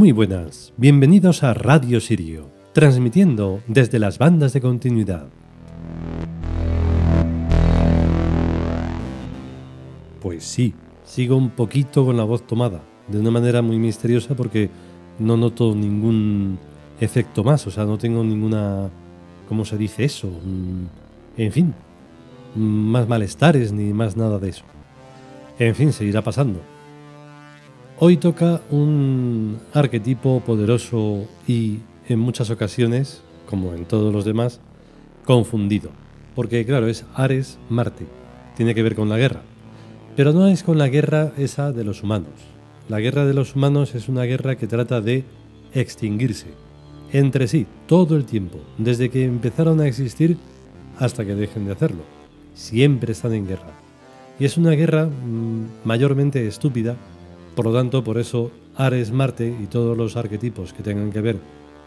Muy buenas, bienvenidos a Radio Sirio, transmitiendo desde las bandas de continuidad. Pues sí, sigo un poquito con la voz tomada, de una manera muy misteriosa porque no noto ningún efecto más, o sea, no tengo ninguna... ¿Cómo se dice eso? Mm, En fin, más malestares ni más nada de eso. En fin, seguirá pasando. Hoy toca un arquetipo poderoso y en muchas ocasiones, como en todos los demás, confundido. Porque claro, es Ares Marte. Tiene que ver con la guerra. Pero no es con la guerra esa de los humanos. La guerra de los humanos es una guerra que trata de extinguirse. Entre sí, todo el tiempo, desde que empezaron a existir hasta que dejen de hacerlo. Siempre están en guerra. Y es una guerra mmm, mayormente estúpida por lo tanto, por eso Ares, Marte y todos los arquetipos que tengan que ver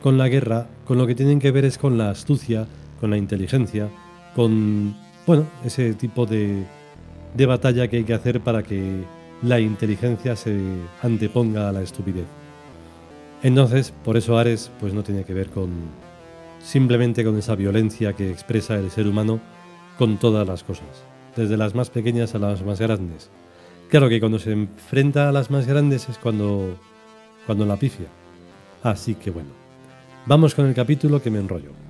con la guerra, con lo que tienen que ver es con la astucia, con la inteligencia, con, bueno, ese tipo de, de batalla que hay que hacer para que la inteligencia se anteponga a la estupidez. Entonces, por eso Ares pues no tiene que ver con simplemente con esa violencia que expresa el ser humano con todas las cosas, desde las más pequeñas a las más grandes. Claro que cuando se enfrenta a las más grandes es cuando, cuando la pifia. Así que bueno, vamos con el capítulo que me enrollo.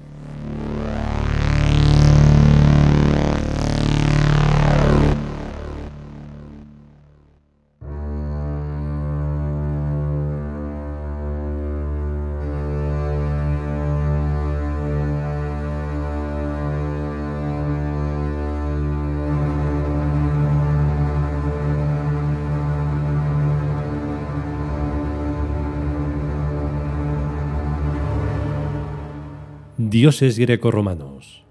Dioses grecorromanos.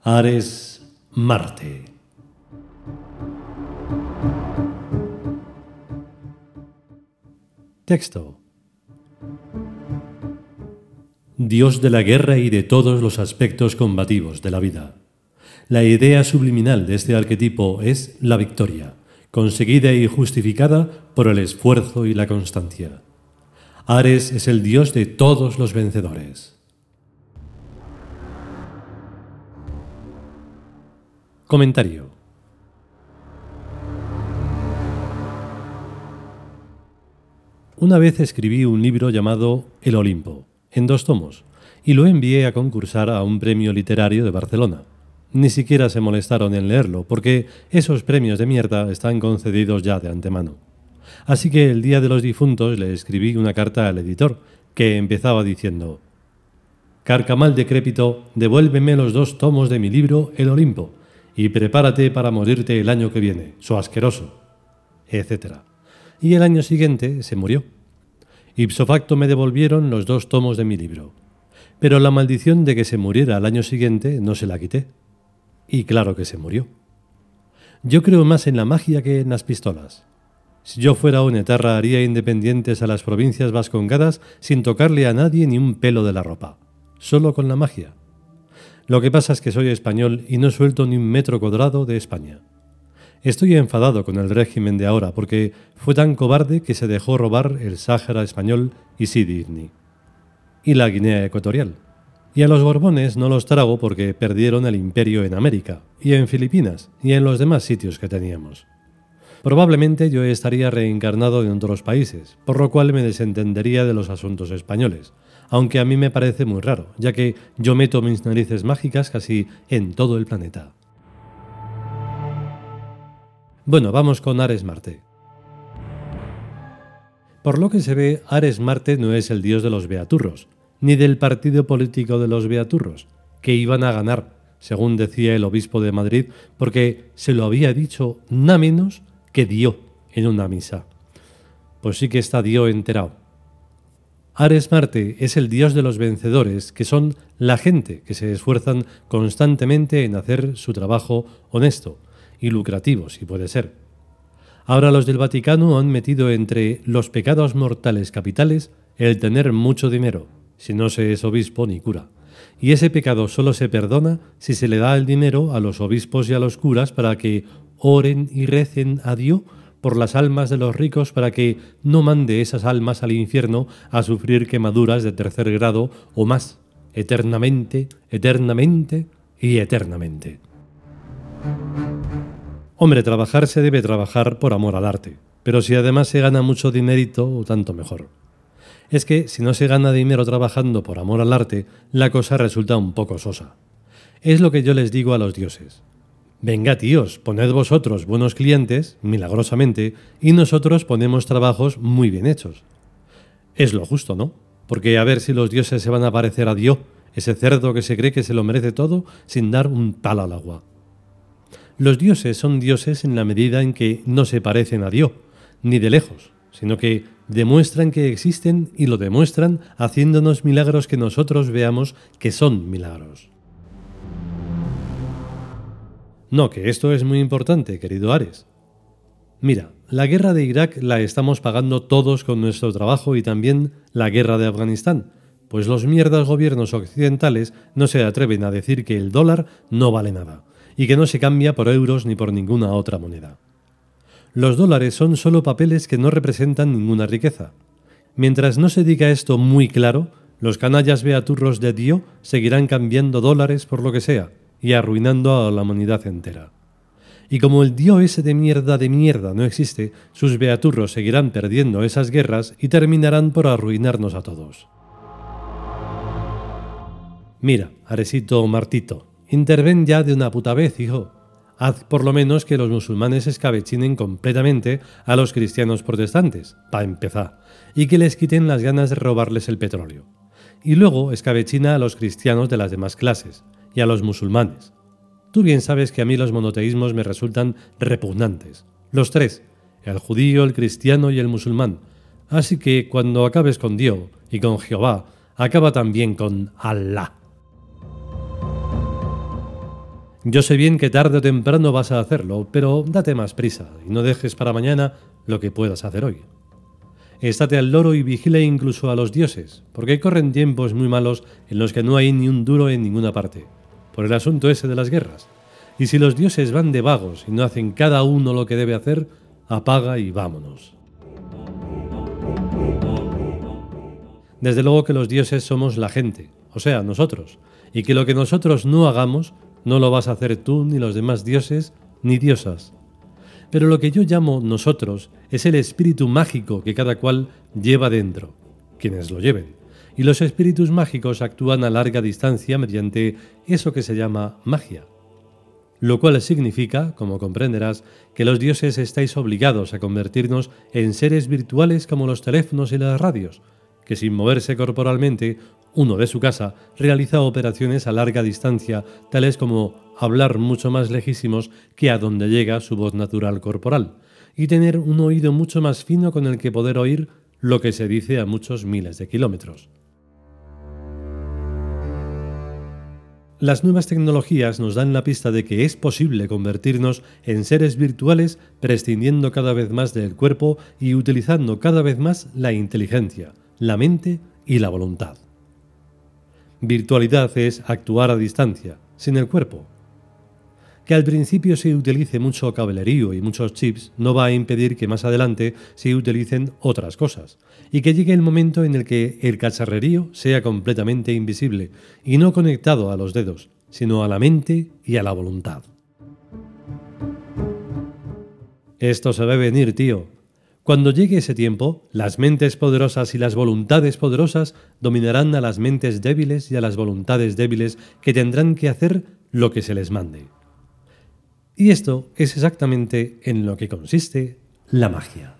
Ares Marte. Texto. Dios de la guerra y de todos los aspectos combativos de la vida. La idea subliminal de este arquetipo es la victoria conseguida y justificada por el esfuerzo y la constancia. Ares es el dios de todos los vencedores. Comentario. Una vez escribí un libro llamado El Olimpo, en dos tomos, y lo envié a concursar a un premio literario de Barcelona. Ni siquiera se molestaron en leerlo, porque esos premios de mierda están concedidos ya de antemano. Así que el día de los difuntos le escribí una carta al editor, que empezaba diciendo Carcamal decrépito, devuélveme los dos tomos de mi libro El Olimpo, y prepárate para morirte el año que viene, so asqueroso, etc. Y el año siguiente se murió. Ipso facto me devolvieron los dos tomos de mi libro. Pero la maldición de que se muriera al año siguiente no se la quité. Y claro que se murió. Yo creo más en la magia que en las pistolas. Si yo fuera un etarra haría independientes a las provincias vascongadas sin tocarle a nadie ni un pelo de la ropa, solo con la magia. Lo que pasa es que soy español y no suelto ni un metro cuadrado de España. Estoy enfadado con el régimen de ahora porque fue tan cobarde que se dejó robar el Sáhara español y Sidi y la Guinea Ecuatorial. Y a los Borbones no los trago porque perdieron el imperio en América, y en Filipinas, y en los demás sitios que teníamos. Probablemente yo estaría reencarnado en otros países, por lo cual me desentendería de los asuntos españoles, aunque a mí me parece muy raro, ya que yo meto mis narices mágicas casi en todo el planeta. Bueno, vamos con Ares Marte. Por lo que se ve, Ares Marte no es el dios de los beaturros, ni del partido político de los Beaturros, que iban a ganar, según decía el obispo de Madrid, porque se lo había dicho nada menos que dio en una misa. Pues sí que está dio enterado. Ares Marte es el dios de los vencedores, que son la gente que se esfuerzan constantemente en hacer su trabajo honesto y lucrativo, si puede ser. Ahora los del Vaticano han metido entre los pecados mortales capitales el tener mucho dinero, si no se es obispo ni cura. Y ese pecado solo se perdona si se le da el dinero a los obispos y a los curas para que oren y recen a Dios por las almas de los ricos para que no mande esas almas al infierno a sufrir quemaduras de tercer grado o más, eternamente, eternamente y eternamente. Hombre, trabajar se debe trabajar por amor al arte, pero si además se gana mucho dinerito, tanto mejor. Es que si no se gana dinero trabajando por amor al arte, la cosa resulta un poco sosa. Es lo que yo les digo a los dioses. Venga, tíos, poned vosotros buenos clientes, milagrosamente, y nosotros ponemos trabajos muy bien hechos. Es lo justo, ¿no? Porque a ver si los dioses se van a parecer a Dios, ese cerdo que se cree que se lo merece todo sin dar un tal al agua. Los dioses son dioses en la medida en que no se parecen a Dios, ni de lejos, sino que demuestran que existen y lo demuestran haciéndonos milagros que nosotros veamos que son milagros. No, que esto es muy importante, querido Ares. Mira, la guerra de Irak la estamos pagando todos con nuestro trabajo y también la guerra de Afganistán, pues los mierdas gobiernos occidentales no se atreven a decir que el dólar no vale nada y que no se cambia por euros ni por ninguna otra moneda. Los dólares son solo papeles que no representan ninguna riqueza. Mientras no se diga esto muy claro, los canallas beaturros de Dio seguirán cambiando dólares por lo que sea, y arruinando a la humanidad entera. Y como el dios ese de mierda de mierda no existe, sus beaturros seguirán perdiendo esas guerras y terminarán por arruinarnos a todos. Mira, Aresito Martito, interven ya de una puta vez, hijo. Haz por lo menos que los musulmanes escabechinen completamente a los cristianos protestantes, para empezar, y que les quiten las ganas de robarles el petróleo. Y luego escabechina a los cristianos de las demás clases, y a los musulmanes. Tú bien sabes que a mí los monoteísmos me resultan repugnantes. Los tres, el judío, el cristiano y el musulmán. Así que cuando acabes con Dios y con Jehová, acaba también con Allah. Yo sé bien que tarde o temprano vas a hacerlo, pero date más prisa y no dejes para mañana lo que puedas hacer hoy. Estate al loro y vigile incluso a los dioses, porque corren tiempos muy malos en los que no hay ni un duro en ninguna parte por el asunto ese de las guerras. Y si los dioses van de vagos y no hacen cada uno lo que debe hacer, apaga y vámonos. Desde luego que los dioses somos la gente, o sea, nosotros, y que lo que nosotros no hagamos no lo vas a hacer tú ni los demás dioses ni diosas. Pero lo que yo llamo nosotros es el espíritu mágico que cada cual lleva dentro, quienes lo lleven y los espíritus mágicos actúan a larga distancia mediante eso que se llama magia. Lo cual significa, como comprenderás, que los dioses estáis obligados a convertirnos en seres virtuales como los teléfonos y las radios, que sin moverse corporalmente, uno de su casa realiza operaciones a larga distancia, tales como hablar mucho más lejísimos que a donde llega su voz natural corporal, y tener un oído mucho más fino con el que poder oír lo que se dice a muchos miles de kilómetros. Las nuevas tecnologías nos dan la pista de que es posible convertirnos en seres virtuales prescindiendo cada vez más del cuerpo y utilizando cada vez más la inteligencia, la mente y la voluntad. Virtualidad es actuar a distancia, sin el cuerpo, que al principio se utilice mucho cablerío y muchos chips no va a impedir que más adelante se utilicen otras cosas, y que llegue el momento en el que el cacharrerío sea completamente invisible y no conectado a los dedos, sino a la mente y a la voluntad. Esto se a venir, tío. Cuando llegue ese tiempo, las mentes poderosas y las voluntades poderosas dominarán a las mentes débiles y a las voluntades débiles que tendrán que hacer lo que se les mande. Y esto es exactamente en lo que consiste la magia.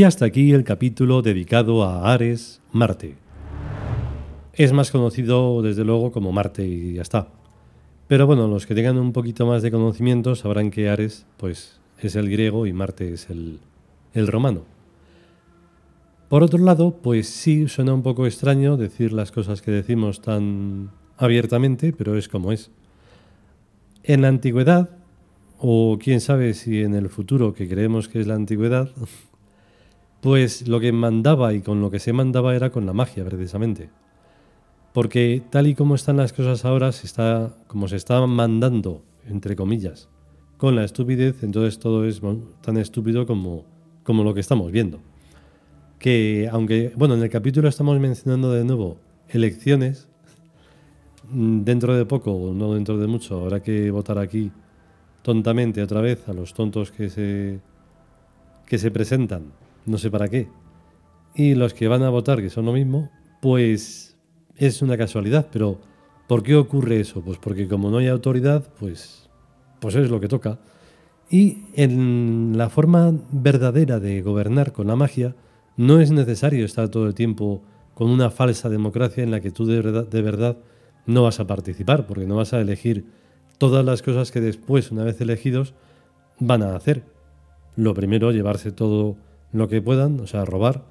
Y hasta aquí el capítulo dedicado a Ares, Marte. Es más conocido desde luego como Marte y ya está. Pero bueno, los que tengan un poquito más de conocimiento sabrán que Ares pues, es el griego y Marte es el, el romano. Por otro lado, pues sí, suena un poco extraño decir las cosas que decimos tan abiertamente, pero es como es. En la antigüedad, o quién sabe si en el futuro, que creemos que es la antigüedad, pues lo que mandaba y con lo que se mandaba era con la magia, precisamente. Porque tal y como están las cosas ahora, se está, como se está mandando, entre comillas, con la estupidez, entonces todo es tan estúpido como, como lo que estamos viendo. Que aunque, bueno, en el capítulo estamos mencionando de nuevo elecciones, mm, dentro de poco, o no dentro de mucho, habrá que votar aquí tontamente otra vez a los tontos que se, que se presentan, no sé para qué, y los que van a votar, que son lo mismo, pues es una casualidad, pero ¿por qué ocurre eso? Pues porque como no hay autoridad, pues, pues es lo que toca. Y en la forma verdadera de gobernar con la magia, no es necesario estar todo el tiempo con una falsa democracia en la que tú de verdad, de verdad no vas a participar, porque no vas a elegir todas las cosas que después, una vez elegidos, van a hacer. Lo primero, llevarse todo lo que puedan, o sea, robar.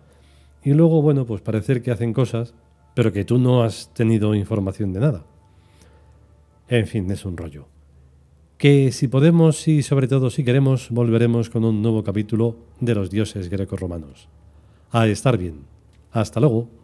Y luego, bueno, pues parecer que hacen cosas, pero que tú no has tenido información de nada. En fin, es un rollo. Que si podemos y sobre todo si queremos, volveremos con un nuevo capítulo de los dioses greco-romanos. A estar bien. Hasta luego.